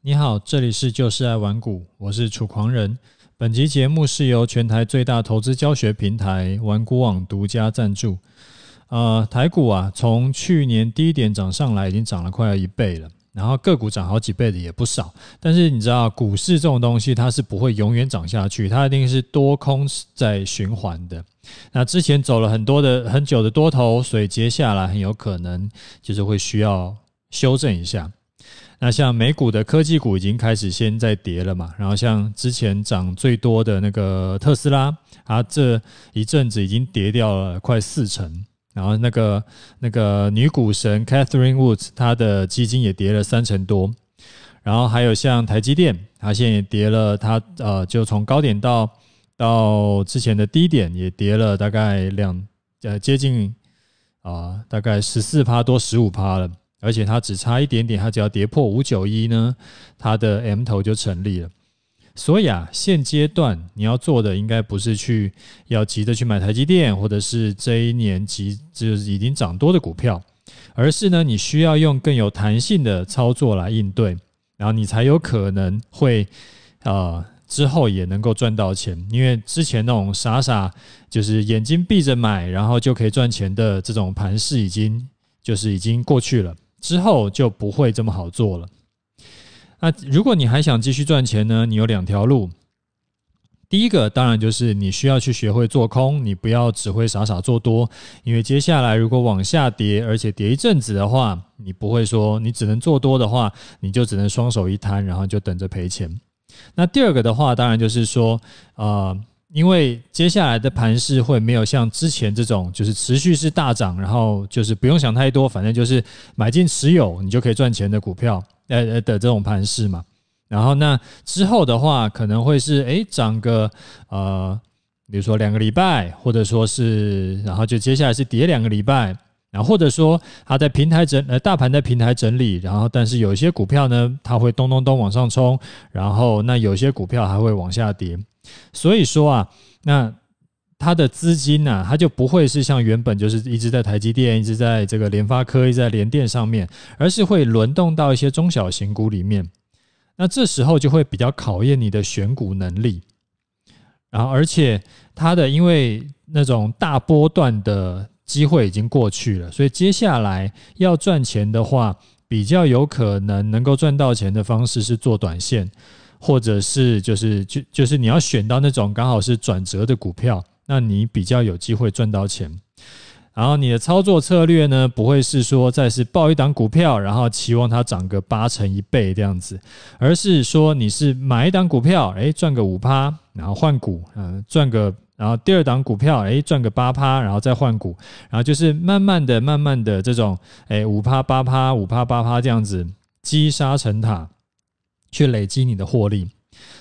你好，这里是就是爱玩股，我是楚狂人。本集节目是由全台最大投资教学平台玩股网独家赞助。呃，台股啊，从去年低点涨上来，已经涨了快要一倍了。然后个股涨好几倍的也不少。但是你知道，股市这种东西，它是不会永远涨下去，它一定是多空在循环的。那之前走了很多的很久的多头，所以接下来很有可能就是会需要修正一下。那像美股的科技股已经开始先在跌了嘛，然后像之前涨最多的那个特斯拉，它这一阵子已经跌掉了快四成，然后那个那个女股神 Catherine Woods 她的基金也跌了三成多，然后还有像台积电，它现在也跌了，它呃就从高点到到之前的低点也跌了大概两呃接近啊、大概十四趴多十五趴了。而且它只差一点点，它只要跌破五九一呢，它的 M 头就成立了。所以啊，现阶段你要做的应该不是去要急着去买台积电，或者是这一年急就是已经涨多的股票，而是呢，你需要用更有弹性的操作来应对，然后你才有可能会、呃、之后也能够赚到钱。因为之前那种傻傻就是眼睛闭着买，然后就可以赚钱的这种盘势，已经就是已经过去了。之后就不会这么好做了。那如果你还想继续赚钱呢？你有两条路。第一个当然就是你需要去学会做空，你不要只会傻傻做多，因为接下来如果往下跌，而且跌一阵子的话，你不会说你只能做多的话，你就只能双手一摊，然后就等着赔钱。那第二个的话，当然就是说，呃。因为接下来的盘势会没有像之前这种，就是持续是大涨，然后就是不用想太多，反正就是买进持有，你就可以赚钱的股票，呃呃的这种盘势嘛。然后那之后的话，可能会是诶涨个呃，比如说两个礼拜，或者说是，然后就接下来是跌两个礼拜，然后或者说它在平台整呃大盘在平台整理，然后但是有一些股票呢，它会咚咚咚往上冲，然后那有些股票还会往下跌。所以说啊，那它的资金呢，它就不会是像原本就是一直在台积电，一直在这个联发科，一直在联电上面，而是会轮动到一些中小型股里面。那这时候就会比较考验你的选股能力。然后，而且它的因为那种大波段的机会已经过去了，所以接下来要赚钱的话，比较有可能能够赚到钱的方式是做短线。或者是就是就就是你要选到那种刚好是转折的股票，那你比较有机会赚到钱。然后你的操作策略呢，不会是说再是抱一档股票，然后期望它涨个八成一倍这样子，而是说你是买一档股票，诶，赚个五趴，然后换股，嗯，赚个，然后第二档股票，诶，赚个八趴，然后再换股，然后就是慢慢的、慢慢的这种，诶，五趴八趴，五趴八趴这样子积沙成塔。去累积你的获利，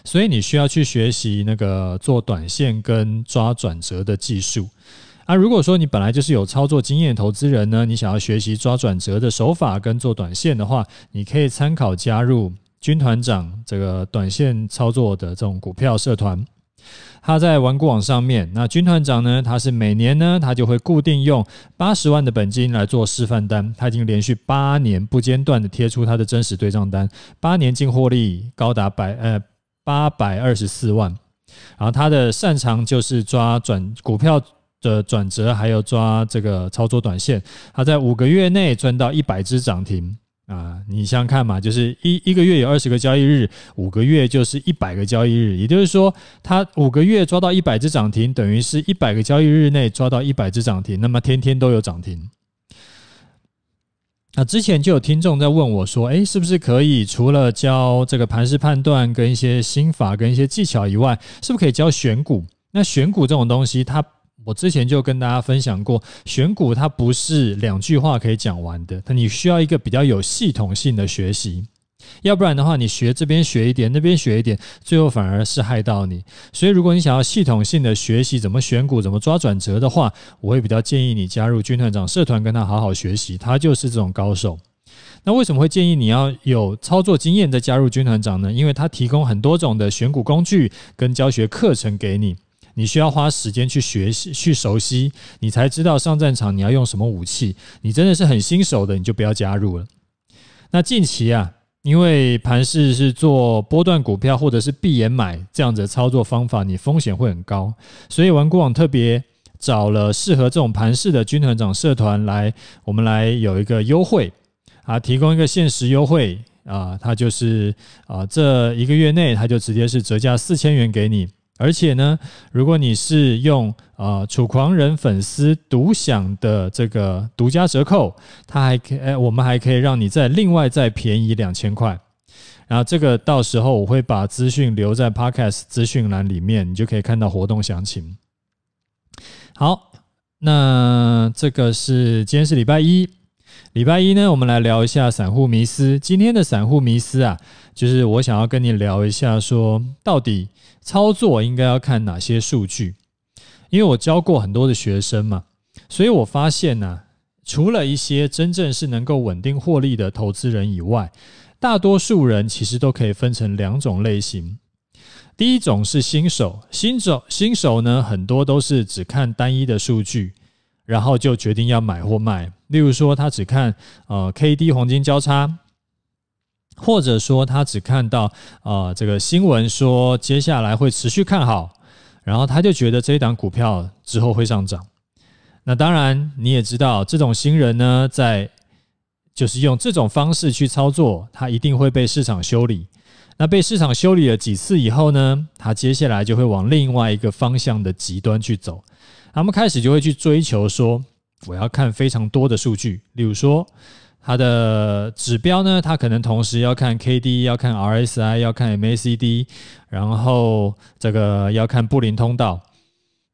所以你需要去学习那个做短线跟抓转折的技术。啊，如果说你本来就是有操作经验投资人呢，你想要学习抓转折的手法跟做短线的话，你可以参考加入军团长这个短线操作的这种股票社团。他在玩股网上面，那军团长呢，他是每年呢，他就会固定用八十万的本金来做示范单。他已经连续八年不间断的贴出他的真实对账单，八年净获利高达百呃八百二十四万。然后他的擅长就是抓转股票的转折，还有抓这个操作短线。他在五个月内赚到一百只涨停。啊，你想想看嘛，就是一一个月有二十个交易日，五个月就是一百个交易日，也就是说，他五个月抓到一百只涨停，等于是一百个交易日内抓到一百只涨停，那么天天都有涨停。那之前就有听众在问我说，诶，是不是可以除了教这个盘势判断跟一些心法跟一些技巧以外，是不是可以教选股？那选股这种东西，它我之前就跟大家分享过，选股它不是两句话可以讲完的，你需要一个比较有系统性的学习，要不然的话，你学这边学一点，那边学一点，最后反而是害到你。所以，如果你想要系统性的学习怎么选股、怎么抓转折的话，我会比较建议你加入军团长社团，跟他好好学习，他就是这种高手。那为什么会建议你要有操作经验再加入军团长呢？因为他提供很多种的选股工具跟教学课程给你。你需要花时间去学习、去熟悉，你才知道上战场你要用什么武器。你真的是很新手的，你就不要加入了。那近期啊，因为盘势是做波段股票或者是闭眼买这样子的操作方法，你风险会很高，所以玩股网特别找了适合这种盘势的军团长社团来，我们来有一个优惠啊，提供一个限时优惠啊，它就是啊这一个月内，它就直接是折价四千元给你。而且呢，如果你是用、呃、楚狂人粉丝独享的这个独家折扣，它还可以，哎，我们还可以让你再另外再便宜两千块。然后这个到时候我会把资讯留在 Podcast 资讯栏里面，你就可以看到活动详情。好，那这个是今天是礼拜一，礼拜一呢，我们来聊一下散户迷思。今天的散户迷思啊，就是我想要跟你聊一下，说到底。操作应该要看哪些数据？因为我教过很多的学生嘛，所以我发现呢、除了一些真正是能够稳定获利的投资人以外，大多数人其实都可以分成两种类型。第一种是新手，新手新手呢，很多都是只看单一的数据，然后就决定要买或卖。例如说，他只看呃 KD 黄金交叉。或者说他只看到、呃、这个新闻说接下来会持续看好，然后他就觉得这一档股票之后会上涨。那当然你也知道，这种新人呢，在就是用这种方式去操作，他一定会被市场修理。那被市场修理了几次以后呢，他接下来就会往另外一个方向的极端去走。他们开始就会去追求说，我要看非常多的数据，例如说。它的指标呢，它可能同时要看 K D，要看 R S I，要看 M A C D，然后这个要看布林通道，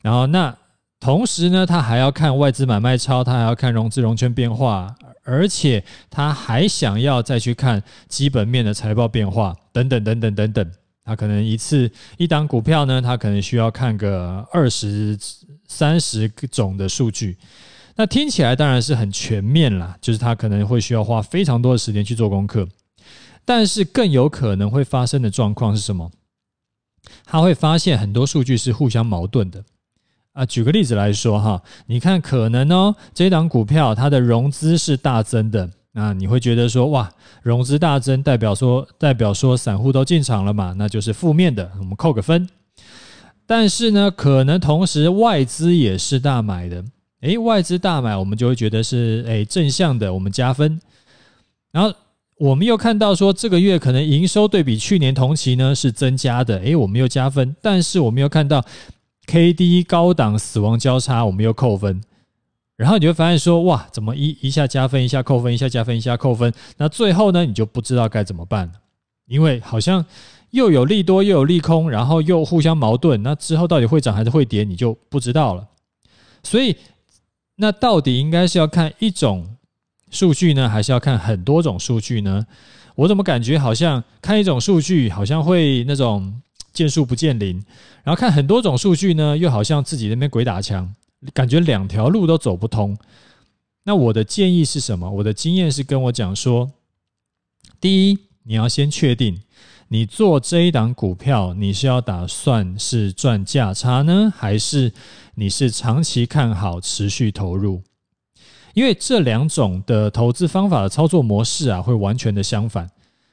然后那同时呢，它还要看外资买卖超，它还要看融资融券变化，而且他还想要再去看基本面的财报变化，等等等等等等。他可能一次一档股票呢，他可能需要看个二十三十种的数据。那听起来当然是很全面啦，就是他可能会需要花非常多的时间去做功课，但是更有可能会发生的状况是什么？他会发现很多数据是互相矛盾的啊。举个例子来说哈，你看可能哦，这档股票它的融资是大增的，那你会觉得说哇，融资大增代表说代表说散户都进场了嘛，那就是负面的，我们扣个分。但是呢，可能同时外资也是大买的。诶，外资大买，我们就会觉得是诶正向的，我们加分。然后我们又看到说，这个月可能营收对比去年同期呢是增加的，诶，我们又加分。但是我们又看到 KD 高档死亡交叉，我们又扣分。然后你会发现说，哇，怎么一一下加分，一下扣分，一下加分，一下扣分？那最后呢，你就不知道该怎么办了，因为好像又有利多，又有利空，然后又互相矛盾。那之后到底会涨还是会跌，你就不知道了。所以。那到底应该是要看一种数据呢，还是要看很多种数据呢？我怎么感觉好像看一种数据好像会那种见树不见林，然后看很多种数据呢，又好像自己那边鬼打墙，感觉两条路都走不通。那我的建议是什么？我的经验是跟我讲说，第一，你要先确定。你做这一档股票，你是要打算是赚价差呢，还是你是长期看好持续投入？因为这两种的投资方法的操作模式啊，会完全的相反。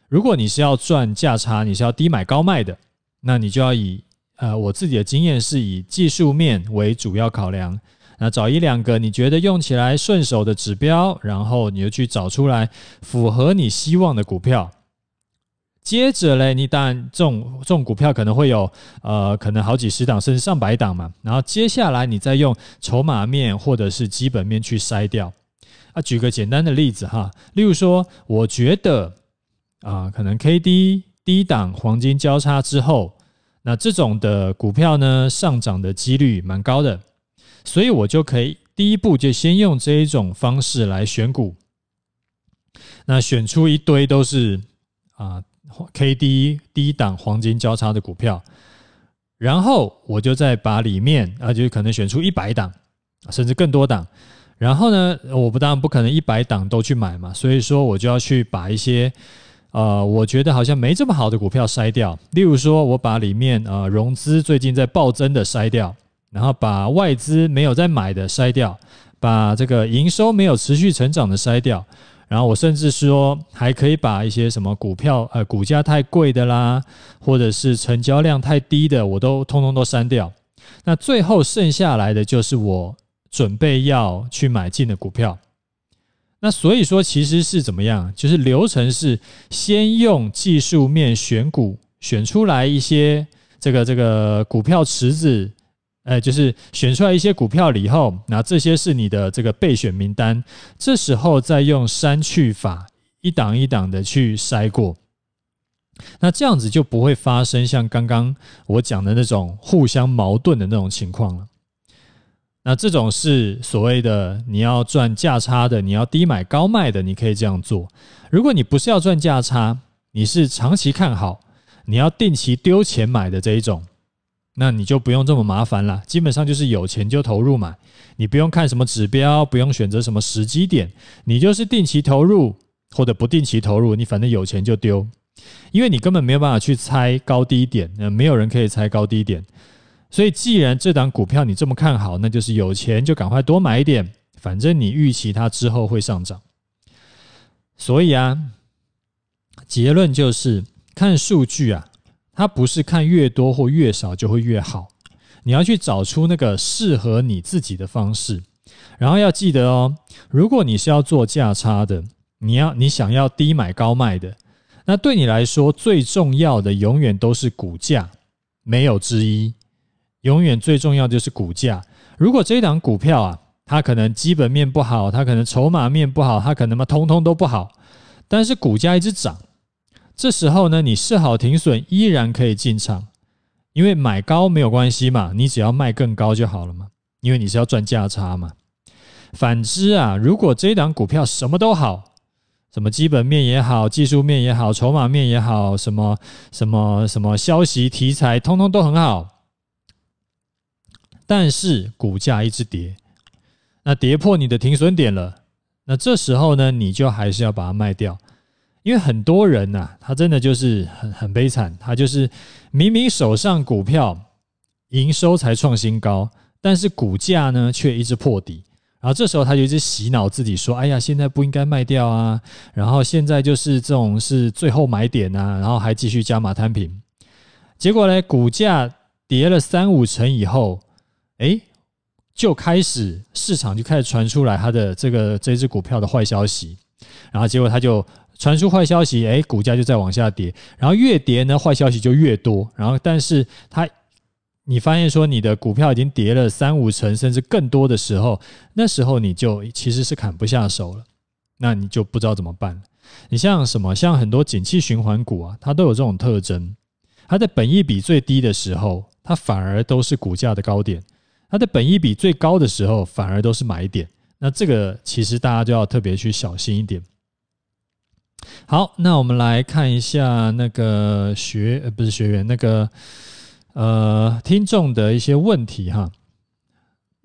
如果你是要赚价差，你是要低买高卖的，那你就要以呃，我自己的经验是以技术面为主要考量。那找一两个你觉得用起来顺手的指标，然后你就去找出来符合你希望的股票。接着嘞，你当然这种这种股票可能会有呃，可能好几十档甚至上百档嘛。然后接下来你再用筹码面或者是基本面去筛掉。啊，举个简单的例子哈，例如说，我觉得啊，可能 KD 低档黄金交叉之后，那这种的股票呢，上涨的几率蛮高的，所以我就可以第一步就先用这一种方式来选股，那选出一堆都是啊。K D 低档黄金交叉的股票，然后我就再把里面啊，就可能选出一百档，甚至更多档。然后呢，我不当然不可能一百档都去买嘛，所以说我就要去把一些呃，我觉得好像没这么好的股票筛掉。例如说，我把里面呃融资最近在暴增的筛掉，然后把外资没有在买的筛掉，把这个营收没有持续成长的筛掉。然后我甚至说还可以把一些什么股票呃股价太贵的啦，或者是成交量太低的，我都通通都删掉。那最后剩下来的就是我准备要去买进的股票。那所以说，其实是怎么样？就是流程是先用技术面选股，选出来一些这个这个股票池子，哎，就是选出来一些股票了以后，那这些是你的这个备选名单。这时候再用删去法，一档一档的去筛过。那这样子就不会发生像刚刚我讲的那种互相矛盾的那种情况了。那这种是所谓的你要赚价差的，你要低买高卖的，你可以这样做。如果你不是要赚价差，你是长期看好，你要定期丢钱买的这一种，那你就不用这么麻烦了。基本上就是有钱就投入买，你不用看什么指标，不用选择什么时机点，你就是定期投入或者不定期投入，你反正有钱就丢，因为你根本没有办法去猜高低点，那没有人可以猜高低点。所以，既然这档股票你这么看好，那就是有钱就赶快多买一点，反正你预期它之后会上涨。所以啊，结论就是看数据啊，它不是看越多或越少就会越好，你要去找出那个适合你自己的方式。然后要记得哦，如果你是要做价差的，你要你想要低买高卖的，那对你来说最重要的永远都是股价，没有之一。永远最重要的就是股价。如果这一档股票啊，它可能基本面不好，它可能筹码面不好，它可能嘛通通都不好，但是股价一直涨，这时候呢，你设好停损依然可以进场，因为买高没有关系嘛，你只要卖更高就好了嘛，因为你是要赚价差嘛。反之啊，如果这一档股票什么都好，什么基本面也好，技术面也好，筹码面也好，什么什么什么消息题材通通都很好。但是股价一直跌，那跌破你的停损点了，那这时候呢，你就还是要把它卖掉，因为很多人呐、他真的就是很很悲惨，他就是明明手上股票营收才创新高，但是股价呢却一直破底，然后这时候他就一直洗脑自己说：“哎呀，现在不应该卖掉啊，然后现在就是这种是最后买点啊，然后还继续加码摊平，结果呢，股价跌了三五成以后。”哎，就开始市场就开始传出来他的这个这只股票的坏消息，然后结果他就传出坏消息，哎，股价就再往下跌，然后越跌呢，坏消息就越多，然后但是他你发现说你的股票已经跌了三五成甚至更多的时候，那时候你就其实是砍不下手了，那你就不知道怎么办。你像什么，像很多景气循环股啊，它都有这种特征，它的本益比最低的时候，它反而都是股价的高点。它的本益比最高的时候，反而都是买点。那这个其实大家就要特别去小心一点。好，那我们来看一下那个学呃不是学员那个呃听众的一些问题哈。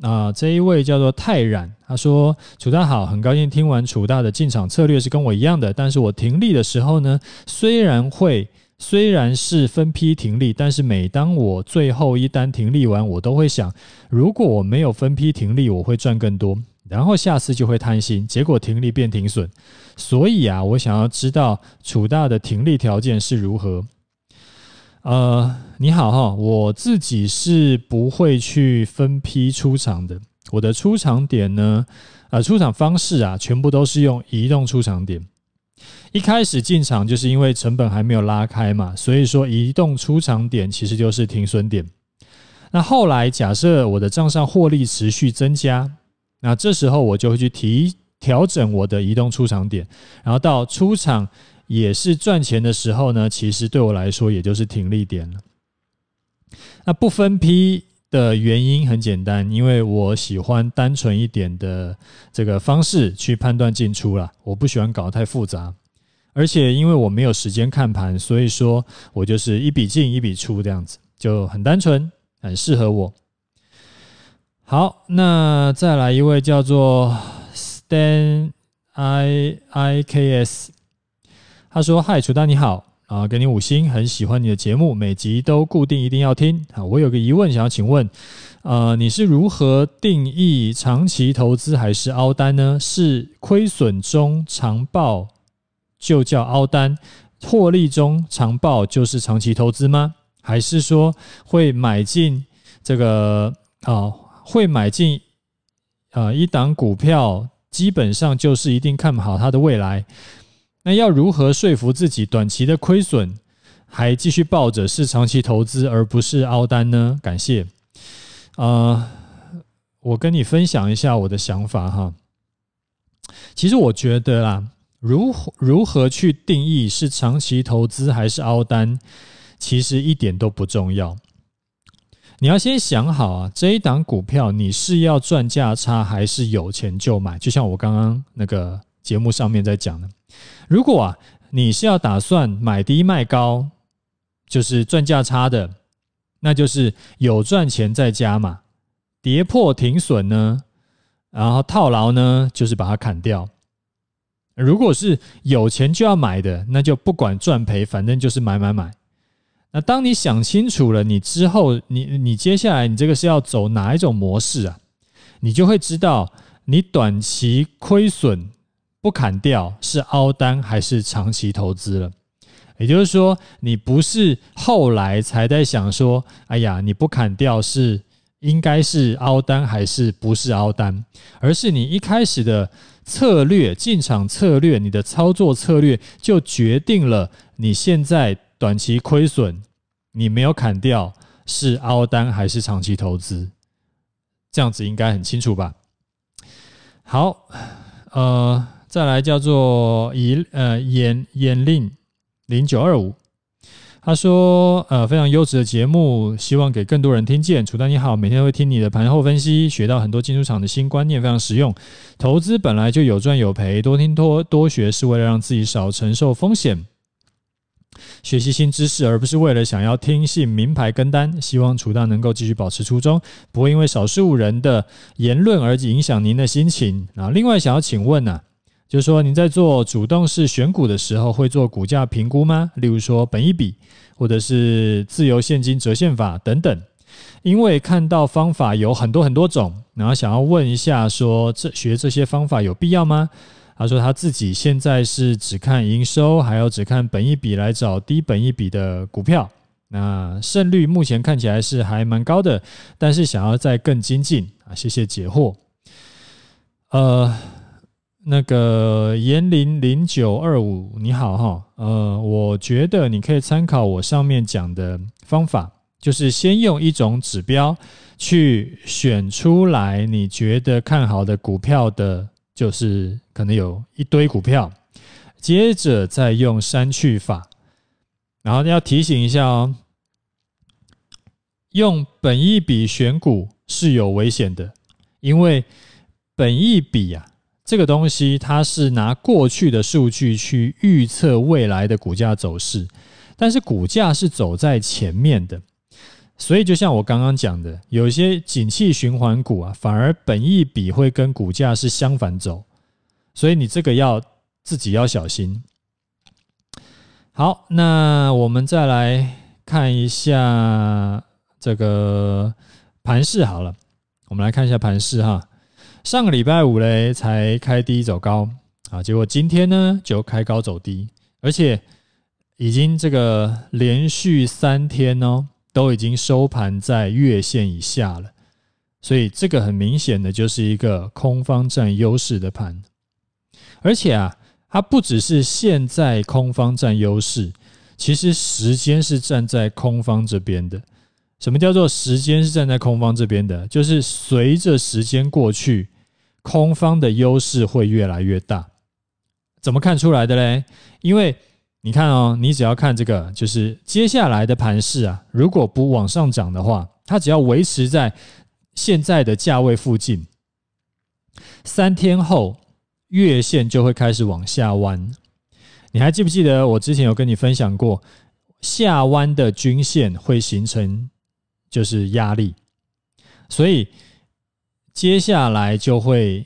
啊，这一位叫做泰然，他说：“楚大好，很高兴听完楚大的进场策略是跟我一样的，但是我停利的时候呢，虽然会。”虽然是分批停利，但是每当我最后一单停利完，我都会想，如果我没有分批停利，我会赚更多，然后下次就会贪心，结果停利变停损。所以啊，我想要知道楚大的停利条件是如何。呃，你好哈，我自己是不会去分批出场的，我的出场点呢，呃，出场方式啊，全部都是用移动出场点。一开始进场就是因为成本还没有拉开嘛，所以说移动出场点其实就是停损点。那后来假设我的账上获利持续增加，那这时候我就会去提调整我的移动出场点，然后到出场也是赚钱的时候呢，其实对我来说也就是停利点了。那不分批的原因很简单，因为我喜欢单纯一点的这个方式去判断进出啦，我不喜欢搞得太复杂。而且因为我没有时间看盘，所以说我就是一笔进一笔出这样子，就很单纯，很适合我。好，那再来一位叫做 Stan I I K S，他说：“嗨，楚丹你好，啊，给你五星，很喜欢你的节目，每集都固定一定要听啊。我有个疑问想要请问，呃，你是如何定义长期投资还是凹单呢？是亏损中长报就叫凹单，获利中长报就是长期投资吗？还是说会买进这个啊？会买进啊一档股票，基本上就是一定看好它的未来。那要如何说服自己短期的亏损还继续抱着是长期投资而不是凹单呢？感谢。啊、呃，我跟你分享一下我的想法哈。其实我觉得啦，如如何去定义是长期投资还是凹单，其实一点都不重要。你要先想好啊，这一档股票你是要赚价差还是有钱就买？就像我刚刚那个节目上面在讲的。如果啊，你是要打算买低卖高，就是赚价差的，那就是有赚钱再加嘛，跌破停损呢，然后套牢呢，就是把它砍掉。如果是有钱就要买的，那就不管赚赔，反正就是买买买。那当你想清楚了，你之后你你接下来你这个是要走哪一种模式啊？你就会知道你短期亏损。不砍掉是凹单还是长期投资了？也就是说，你不是后来才在想说，哎呀，你不砍掉是应该是凹单还是不是凹单？而是你一开始的策略、进场策略、你的操作策略就决定了你现在短期亏损，你没有砍掉是凹单还是长期投资？这样子应该很清楚吧？好，呃。再来叫做以呃眼眼令零九二五，他说呃非常优质的节目，希望给更多人听见。楚丹你好，每天会听你的盘后分析，学到很多进出场的新观念，非常实用。投资本来就有赚有赔，多听多多学是为了让自己少承受风险，学习新知识，而不是为了想要听信名牌跟单。希望楚大能够继续保持初衷，不会因为少数人的言论而影响您的心情。啊，另外想要请问呢、就是说，您在做主动式选股的时候，会做股价评估吗？例如说，本益比，或者是自由现金折现法等等。因为看到方法有很多很多种，然后想要问一下，说这学这些方法有必要吗？他说他自己现在是只看营收，还要只看本一笔来找低本一笔的股票。那胜率目前看起来是还蛮高的，但是想要再更精进啊。谢谢解惑。呃。那个严林零九二五，你好哈，呃，我觉得你可以参考我上面讲的方法，就是先用一种指标去选出来你觉得看好的股票的，就是可能有一堆股票，接着再用删去法，然后要提醒一下哦，用本一比选股是有危险的，因为本一比啊。这个东西它是拿过去的数据去预测未来的股价走势，但是股价是走在前面的，所以就像我刚刚讲的，有些景气循环股啊，反而本益比会跟股价是相反走，所以你这个要自己要小心。好，那我们再来看一下这个盘势好了，我们来看一下盘势哈。上个礼拜五嘞，才开低走高。啊，结果今天呢就开高走低，而且已经这个连续三天哦，都已经收盘在月线以下了，所以这个很明显的就是一个空方占优势的盘，而且啊，它不只是现在空方占优势，其实时间是站在空方这边的。什么叫做时间是站在空方这边的？就是随着时间过去。空方的优势会越来越大，怎么看出来的嘞？因为你看哦，你只要看这个，就是接下来的盘势啊，如果不往上涨的话，它只要维持在现在的价位附近，三天后月线就会开始往下弯。你还记不记得我之前有跟你分享过，下弯的均线会形成就是压力，所以。接下来就会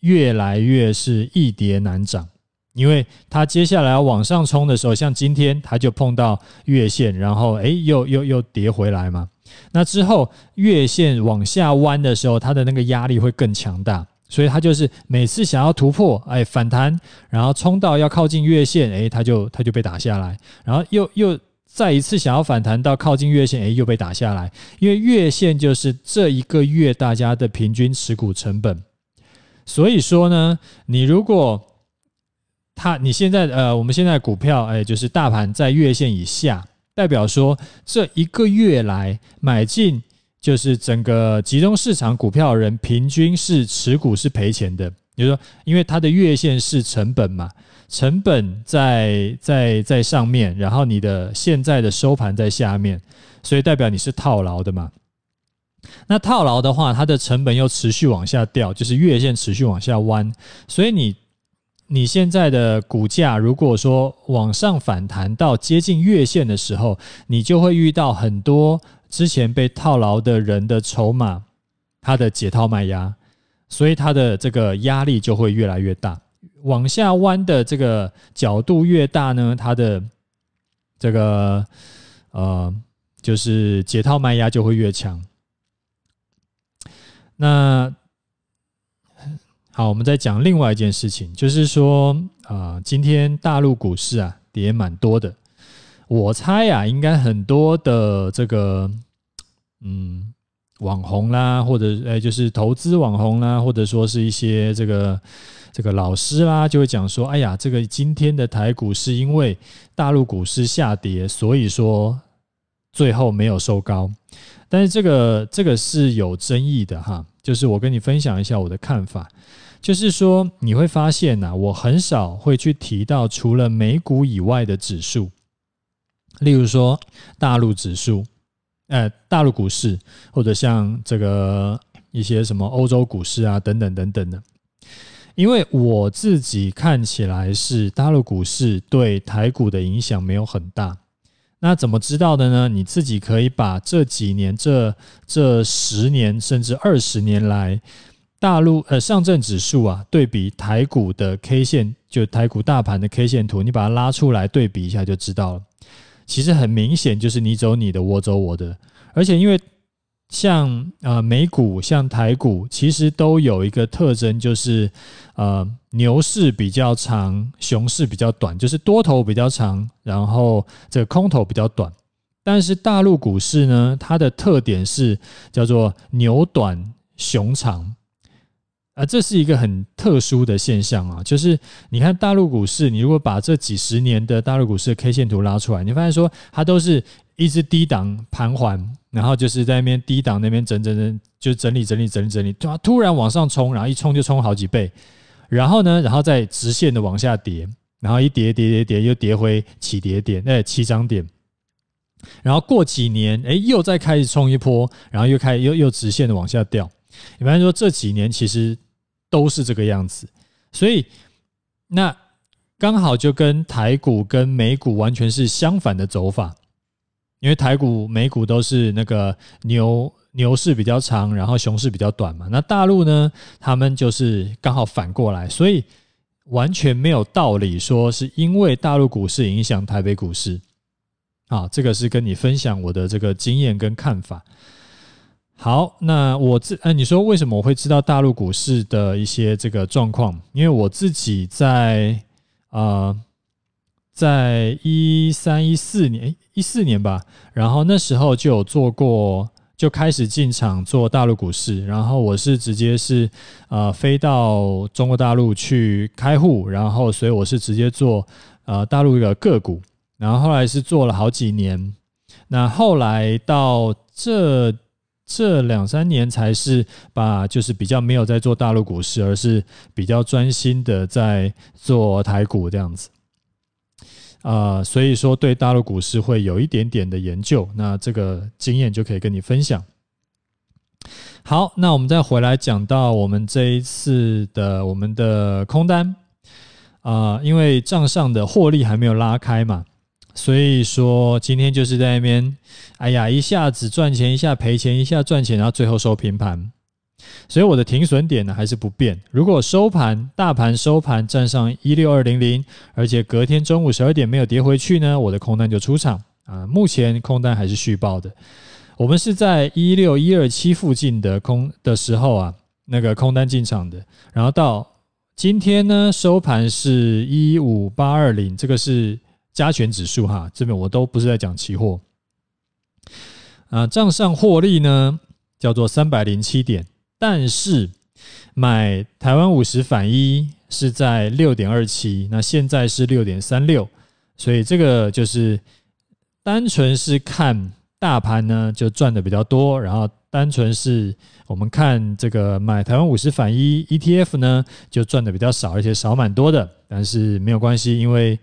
越来越是易跌难涨，因为它接下来要往上冲的时候，像今天它就碰到月线，然后诶又又又跌回来嘛。那之后月线往下弯的时候，它的那个压力会更强大，所以它就是每次想要突破，哎反弹，然后冲到要靠近月线，哎它就它就被打下来，然后又又再一次想要反弹到靠近月线，哎又被打下来，因为月线就是这一个月大家的平均持股成本，所以说呢，你如果它你现在呃我们现在股票哎就是大盘在月线以下。代表说，这一个月来买进就是整个集中市场股票人平均是持股是赔钱的。比如说，因为它的月线是成本嘛，成本在在在上面，然后你的现在的收盘在下面，所以代表你是套牢的嘛。那套牢的话，它的成本又持续往下掉，就是月线持续往下弯，所以你。你现在的股价如果说往上反弹到接近月线的时候，你就会遇到很多之前被套牢的人的筹码，它的解套卖压，所以它的这个压力就会越来越大。往下弯的这个角度越大呢，它的这个呃，就是解套卖压就会越强。那。好，我们再讲另外一件事情，就是说，啊、今天大陆股市啊跌蛮多的，我猜啊，应该很多的这个，嗯，网红啦，或者诶，就是投资网红啦，或者说是一些这个这个老师啦，就会讲说，哎呀，这个今天的台股是因为大陆股市下跌，所以说最后没有收高，但是这个这个是有争议的哈，就是我跟你分享一下我的看法。就是说，你会发现呐、我很少会去提到除了美股以外的指数，例如说大陆指数，呃，大陆股市，或者像这个一些什么欧洲股市啊，等等等等的。因为我自己看起来是大陆股市对台股的影响没有很大。那怎么知道的呢？你自己可以把这几年、这这十年甚至二十年来。大陆呃上证指数啊，对比台股的 K 线，就台股大盘的 K 线图，你把它拉出来对比一下就知道了。其实很明显，就是你走你的，我走我的。而且因为像呃美股、像台股，其实都有一个特征，就是呃牛市比较长，熊市比较短，就是多头比较长，然后这个空头比较短。但是大陆股市呢，它的特点是叫做牛短熊长。啊，这是一个很特殊的现象啊！就是你看大陆股市，你如果把这几十年的大陆股市的 K 线图拉出来，你发现说它都是一直低档盘桓，然后就是在那边低档那边整整整，就整理整理整理整理，突突然往上冲，然后一冲就冲好几倍，然后呢，然后再直线的往下跌，然后一跌跌跌跌，又跌回起跌点，那，起涨点，然后过几年，哎，又再开始冲一波，然后又开始又又直线的往下掉。你发现说这几年其实。都是这个样子，所以那刚好就跟台股跟美股完全是相反的走法，因为台股、美股都是那个牛牛市比较长，然后熊市比较短嘛。那大陆呢，他们就是刚好反过来，所以完全没有道理说是因为大陆股市影响台北股市。啊，这个是跟你分享我的这个经验跟看法。好，那我自哎，你说为什么我会知道大陆股市的一些这个状况？因为我自己在、呃，在一三一四年，一四年吧，然后那时候就有做过，就开始进场做大陆股市，然后我是直接是呃飞到中国大陆去开户，然后所以我是直接做呃大陆的个股，然后后来是做了好几年，那后来到这。这两三年才是把，就是比较没有在做大陆股市，而是比较专心的在做台股这样子。啊、呃，所以说对大陆股市会有一点点的研究，那这个经验就可以跟你分享。好，那我们再回来讲到我们这一次的我们的空单啊、呃，因为账上的获利还没有拉开嘛。所以说今天就是在那边，哎呀，一下子赚钱，一下赔钱，一下赚钱，然后最后收平盘。所以我的停损点呢还是不变。如果收盘大盘收盘站上一六二零零，而且隔天中午十二点没有跌回去呢，我的空单就出场啊。目前空单还是续报的。我们是在一六一二七附近的空的时候啊，那个空单进场的，然后到今天呢收盘是一五八二零，这个是加权指数哈，这边我都不是在讲期货啊，账上获利呢叫做三百零七点，但是买台湾五十反一是在六点二七，那现在是六点三六，所以这个就是单纯是看。大盘呢就赚的比较多，然后单纯是我们看这个买台湾五十反一 ETF 呢，就赚的比较少，而且少蛮多的。但是没有关系，因为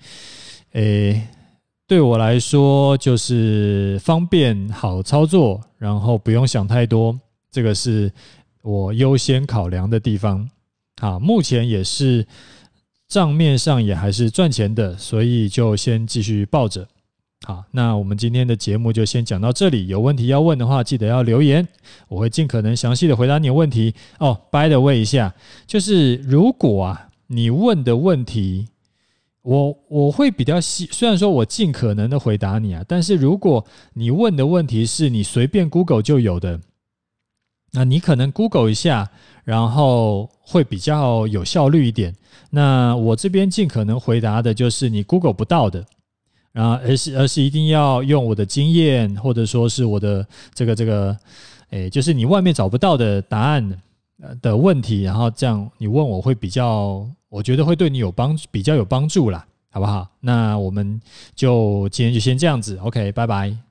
诶对我来说就是方便好操作，然后不用想太多，这个是我优先考量的地方。好，目前也是账面上也还是赚钱的，所以就先继续抱着。好，那我们今天的节目就先讲到这里。有问题要问的话，记得要留言，我会尽可能详细的回答你的问题。哦，by the way 一下，就是如果啊，你问的问题，我我会比较细，虽然说我尽可能的回答你啊，但是如果你问的问题是你随便 Google 就有的，那你可能 Google 一下，然后会比较有效率一点。那我这边尽可能回答的就是你 Google 不到的。然后，而是而是一定要用我的经验，或者说是我的这个这个，诶，就是你外面找不到的答案的问题，然后这样你问我会比较，我觉得会对你有帮，比较有帮助啦，好不好？那我们就今天就先这样子，OK，拜拜。